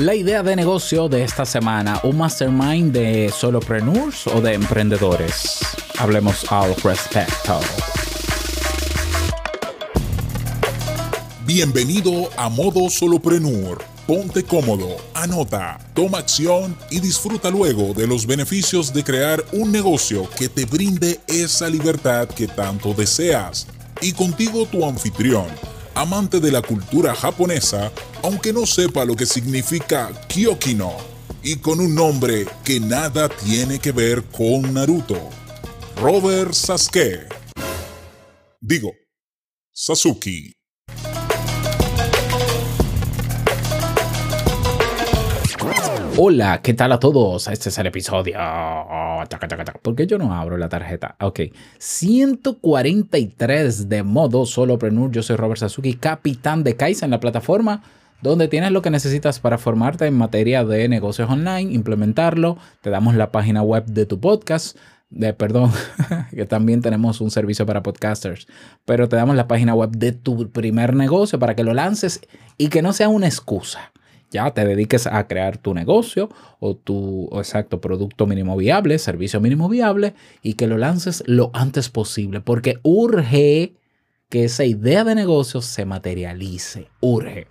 La idea de negocio de esta semana, un mastermind de solopreneurs o de emprendedores. Hablemos al respecto. Bienvenido a Modo Solopreneur. Ponte cómodo, anota, toma acción y disfruta luego de los beneficios de crear un negocio que te brinde esa libertad que tanto deseas. Y contigo tu anfitrión amante de la cultura japonesa, aunque no sepa lo que significa Kyokino, y con un nombre que nada tiene que ver con Naruto. Robert Sasuke. Digo, Sasuke. Hola, ¿qué tal a todos? Este es el episodio. ¿Por qué yo no abro la tarjeta? Ok, 143 de modo solopreneur. Yo soy Robert Sasuki, capitán de Kaisa en la plataforma donde tienes lo que necesitas para formarte en materia de negocios online, implementarlo. Te damos la página web de tu podcast. De, perdón, que también tenemos un servicio para podcasters, pero te damos la página web de tu primer negocio para que lo lances y que no sea una excusa ya te dediques a crear tu negocio o tu exacto producto mínimo viable, servicio mínimo viable y que lo lances lo antes posible porque urge que esa idea de negocio se materialice, urge.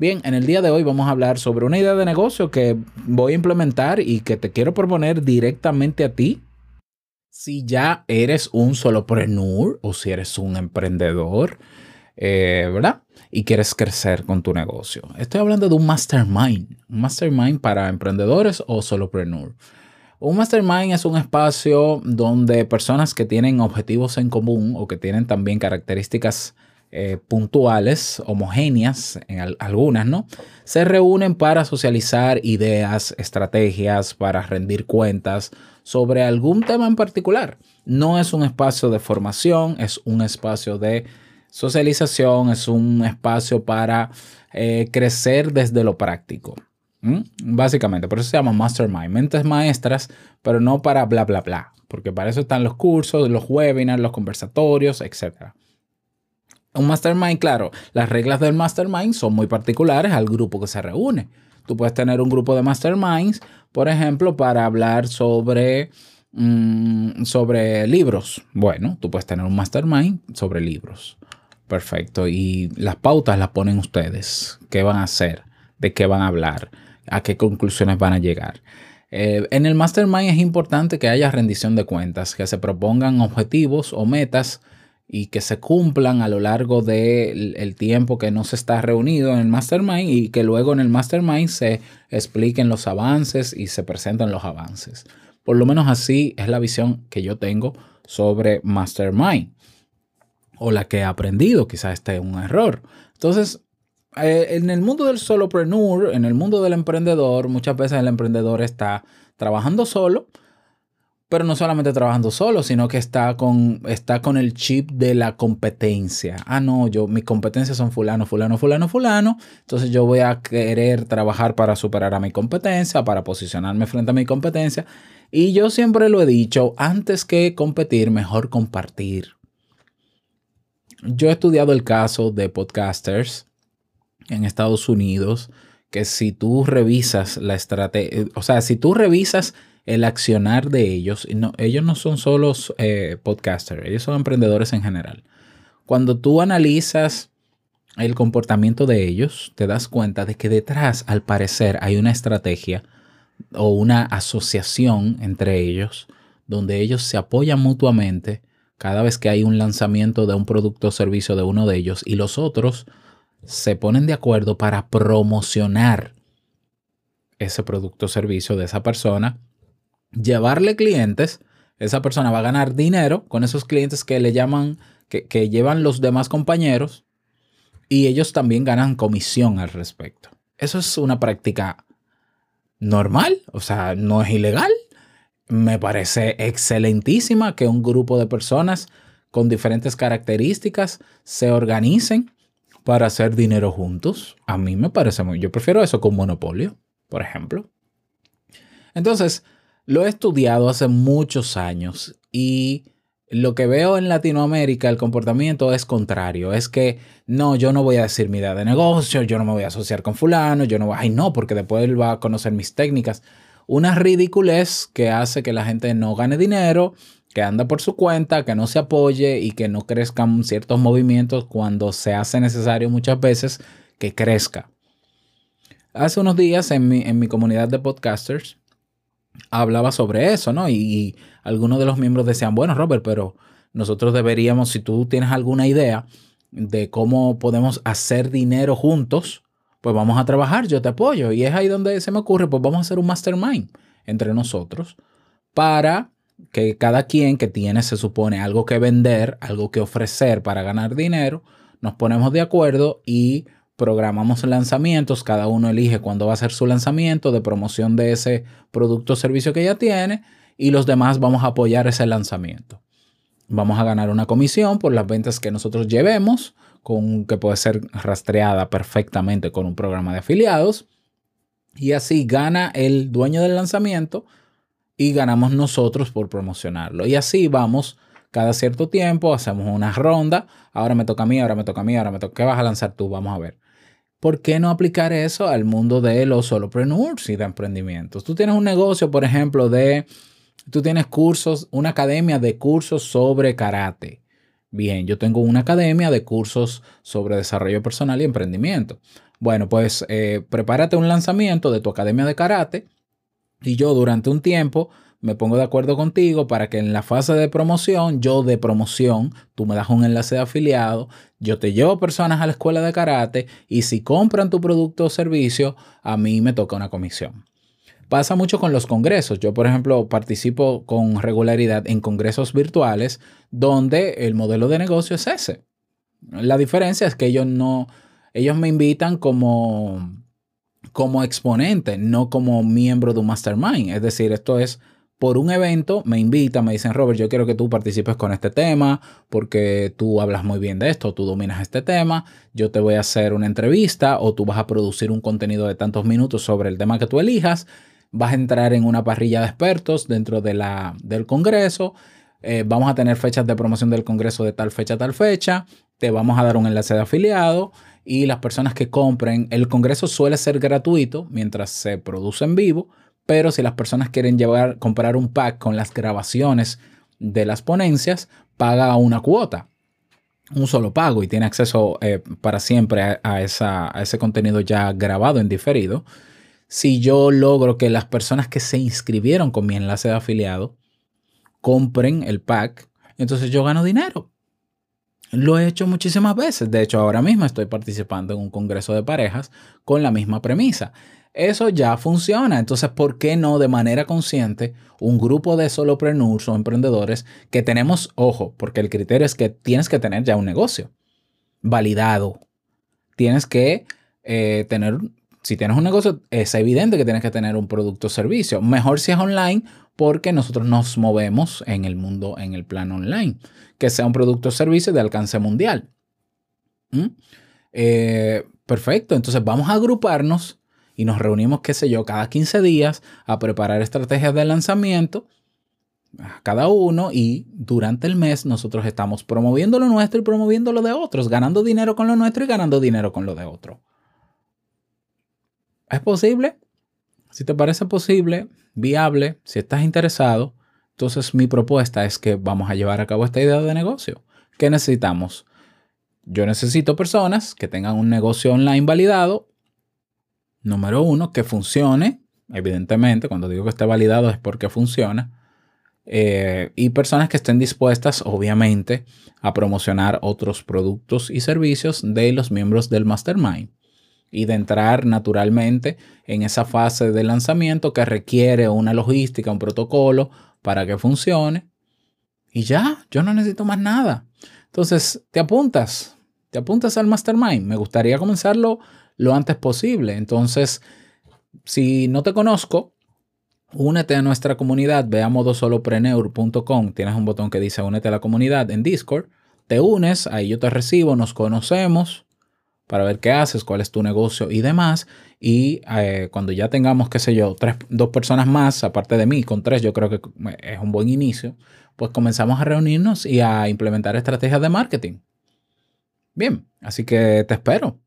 Bien, en el día de hoy vamos a hablar sobre una idea de negocio que voy a implementar y que te quiero proponer directamente a ti. Si ya eres un solopreneur o si eres un emprendedor, eh, ¿verdad? y quieres crecer con tu negocio. Estoy hablando de un mastermind, un mastermind para emprendedores o solopreneur. Un mastermind es un espacio donde personas que tienen objetivos en común o que tienen también características eh, puntuales, homogéneas, en algunas, ¿no? Se reúnen para socializar ideas, estrategias, para rendir cuentas sobre algún tema en particular. No es un espacio de formación, es un espacio de Socialización es un espacio para eh, crecer desde lo práctico. Básicamente, por eso se llama Mastermind, mentes maestras, pero no para bla, bla, bla, porque para eso están los cursos, los webinars, los conversatorios, etc. Un mastermind, claro, las reglas del mastermind son muy particulares al grupo que se reúne. Tú puedes tener un grupo de masterminds, por ejemplo, para hablar sobre, mm, sobre libros. Bueno, tú puedes tener un mastermind sobre libros. Perfecto. Y las pautas las ponen ustedes. ¿Qué van a hacer? ¿De qué van a hablar? ¿A qué conclusiones van a llegar? Eh, en el mastermind es importante que haya rendición de cuentas, que se propongan objetivos o metas y que se cumplan a lo largo del tiempo que no se está reunido en el mastermind y que luego en el mastermind se expliquen los avances y se presenten los avances. Por lo menos así es la visión que yo tengo sobre mastermind o la que he aprendido, quizás este es un error. Entonces, eh, en el mundo del solopreneur, en el mundo del emprendedor, muchas veces el emprendedor está trabajando solo, pero no solamente trabajando solo, sino que está con, está con el chip de la competencia. Ah, no, yo, mis competencias son fulano, fulano, fulano, fulano. Entonces yo voy a querer trabajar para superar a mi competencia, para posicionarme frente a mi competencia. Y yo siempre lo he dicho, antes que competir, mejor compartir. Yo he estudiado el caso de podcasters en Estados Unidos que si tú revisas la estrategia, o sea, si tú revisas el accionar de ellos, ellos no son solo eh, podcasters, ellos son emprendedores en general. Cuando tú analizas el comportamiento de ellos, te das cuenta de que detrás, al parecer, hay una estrategia o una asociación entre ellos, donde ellos se apoyan mutuamente cada vez que hay un lanzamiento de un producto o servicio de uno de ellos y los otros se ponen de acuerdo para promocionar ese producto o servicio de esa persona, llevarle clientes, esa persona va a ganar dinero con esos clientes que le llaman, que, que llevan los demás compañeros y ellos también ganan comisión al respecto. Eso es una práctica normal, o sea, no es ilegal, me parece excelentísima que un grupo de personas con diferentes características se organicen para hacer dinero juntos. A mí me parece muy... Yo prefiero eso con monopolio, por ejemplo. Entonces, lo he estudiado hace muchos años y lo que veo en Latinoamérica, el comportamiento es contrario. Es que no, yo no voy a decir mi idea de negocio, yo no me voy a asociar con fulano, yo no voy, ay no, porque después él va a conocer mis técnicas. Una ridiculez que hace que la gente no gane dinero, que anda por su cuenta, que no se apoye y que no crezcan ciertos movimientos cuando se hace necesario muchas veces que crezca. Hace unos días en mi, en mi comunidad de podcasters hablaba sobre eso, ¿no? Y, algunos de los miembros decían, bueno, Robert, pero nosotros deberíamos, si tú tienes alguna idea de cómo podemos hacer dinero juntos, pues vamos a trabajar, yo te apoyo. Y es ahí donde se me ocurre, pues vamos a hacer un mastermind entre nosotros para que cada quien que tiene, se supone, algo que vender, algo que ofrecer para ganar dinero, nos ponemos de acuerdo y programamos lanzamientos, cada uno elige cuándo va a ser su lanzamiento de promoción de ese producto o servicio que ya tiene y los demás vamos a apoyar ese lanzamiento. Vamos a ganar una comisión por las ventas que nosotros llevemos, con, que puede ser rastreada perfectamente con un programa de afiliados. Y así gana el dueño del lanzamiento y ganamos nosotros por promocionarlo. Y así vamos cada cierto tiempo, hacemos una ronda. Ahora me toca a mí, ahora me toca a mí, ahora me toca. ¿Qué vas a lanzar tú? Vamos a ver. ¿por qué no aplicar eso al mundo de los solopreneurs y de emprendimientos? Tú tienes un negocio, por ejemplo, de, tú tienes cursos, una academia de cursos sobre karate. Bien, yo tengo una academia de cursos sobre desarrollo personal y emprendimiento. Bueno, pues eh, prepárate un lanzamiento de tu academia de karate y yo durante un tiempo me pongo de acuerdo contigo para que en la fase de promoción, yo de promoción, tú me das un enlace de afiliado, yo te llevo personas a la escuela de karate y si compran tu producto o servicio, a mí me toca una comisión. Pasa mucho con los congresos. Yo, por ejemplo, participo con regularidad en congresos virtuales donde el modelo de negocio es ese. La diferencia es que ellos no, ellos me invitan como, como exponente, no como miembro de un mastermind. Es decir, esto es por un evento, me invitan, me dicen, Robert, yo quiero que tú participes con este tema porque tú hablas muy bien de esto, tú dominas este tema, yo te voy a hacer una entrevista o tú vas a producir un contenido de tantos minutos sobre el tema que tú elijas, vas a entrar en una parrilla de expertos dentro de la, del Congreso, eh, vamos a tener fechas de promoción del Congreso de tal fecha a tal fecha, te vamos a dar un enlace de afiliado y las personas que compren, el Congreso suele ser gratuito mientras se produce en vivo, pero si las personas quieren comprar un pack con las grabaciones de las ponencias, paga una cuota, un solo pago y tiene acceso eh, para siempre a, ese contenido ya grabado en diferido. Si yo logro que las personas que se inscribieron con mi enlace de afiliado compren el pack, entonces yo gano dinero. Lo he hecho muchísimas veces. De hecho, ahora mismo estoy participando en un congreso de parejas con la misma premisa. Eso ya funciona. Entonces, ¿por qué no de manera consciente un grupo de solopreneurs o emprendedores que tenemos, ojo, porque el criterio es que tienes que tener ya un negocio validado. Tienes que eh, tener, si tienes un negocio, es evidente que tienes que tener un producto o servicio. Mejor si es online porque nosotros nos movemos en el mundo, en el plano online. Que sea un producto o servicio de alcance mundial. ¿Mm? Eh, perfecto, entonces vamos a agruparnos y nos reunimos, qué sé yo, cada 15 días a preparar estrategias de lanzamiento cada uno y durante el mes nosotros estamos promoviendo lo nuestro y promoviendo lo de otros, ganando dinero con lo nuestro y ganando dinero con lo de otro. ¿Es posible? Si te parece posible, viable, si estás interesado, entonces mi propuesta es que vamos a llevar a cabo esta idea de negocio. ¿Qué necesitamos? Yo necesito personas que tengan un negocio online validado Número uno, que funcione. Evidentemente, cuando digo que esté validado es porque funciona. Eh, y personas que estén dispuestas, obviamente, a promocionar otros productos y servicios de los miembros del mastermind y de entrar naturalmente en esa fase de lanzamiento que requiere una logística, un protocolo para que funcione. Y ya, yo no necesito más nada. Entonces, te apuntas, te apuntas al mastermind. Me gustaría comenzarlo lo antes posible. Entonces, si no te conozco, únete a nuestra comunidad, ve a modosolopreneur.com, tienes un botón que dice únete a la comunidad en Discord, te unes, ahí yo te recibo, nos conocemos para ver qué haces, cuál es tu negocio y demás. Y eh, cuando ya tengamos, qué sé yo, tres, dos personas más, aparte de mí, con tres, yo creo que es un buen inicio, pues comenzamos a reunirnos y a implementar estrategias de marketing. Bien, así que te espero.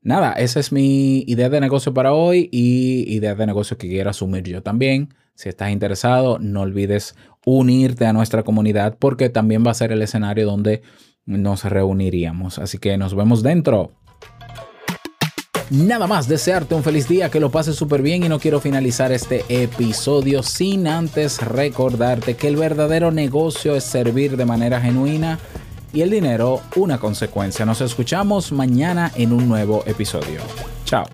Nada, esa es mi idea de negocio para hoy y idea de negocio que quiero asumir yo también. Si estás interesado, no olvides unirte a nuestra comunidad porque también va a ser el escenario donde nos reuniríamos. Así que nos vemos dentro. Nada más desearte un feliz día, que lo pases súper bien y no quiero finalizar este episodio sin antes recordarte que el verdadero negocio es servir de manera genuina y el dinero una consecuencia. Nos escuchamos mañana en un nuevo episodio. Chao.